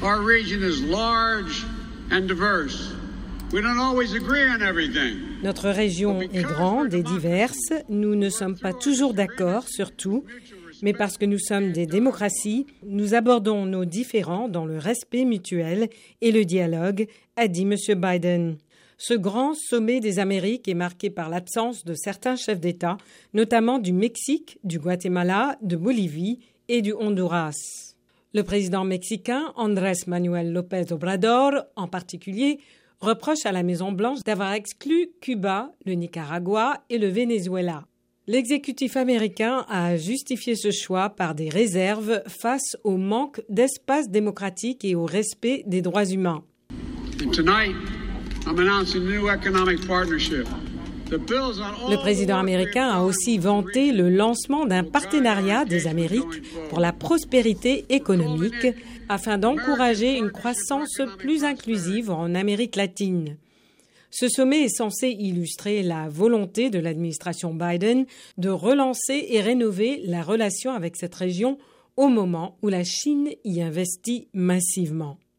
Our region is large and diverse. We don't always agree on everything. Notre région est grande et diverse. Nous ne sommes pas toujours d'accord sur tout, mais parce que nous sommes des démocraties, nous abordons nos différends dans le respect mutuel et le dialogue, a dit M. Biden. Ce grand sommet des Amériques est marqué par l'absence de certains chefs d'État, notamment du Mexique, du Guatemala, de Bolivie et du Honduras. Le président mexicain Andrés Manuel López Obrador, en particulier, reproche à la Maison-Blanche d'avoir exclu Cuba, le Nicaragua et le Venezuela. L'exécutif américain a justifié ce choix par des réserves face au manque d'espace démocratique et au respect des droits humains. Le président américain a aussi vanté le lancement d'un partenariat des Amériques pour la prospérité économique afin d'encourager une croissance plus inclusive en Amérique latine. Ce sommet est censé illustrer la volonté de l'administration Biden de relancer et rénover la relation avec cette région au moment où la Chine y investit massivement.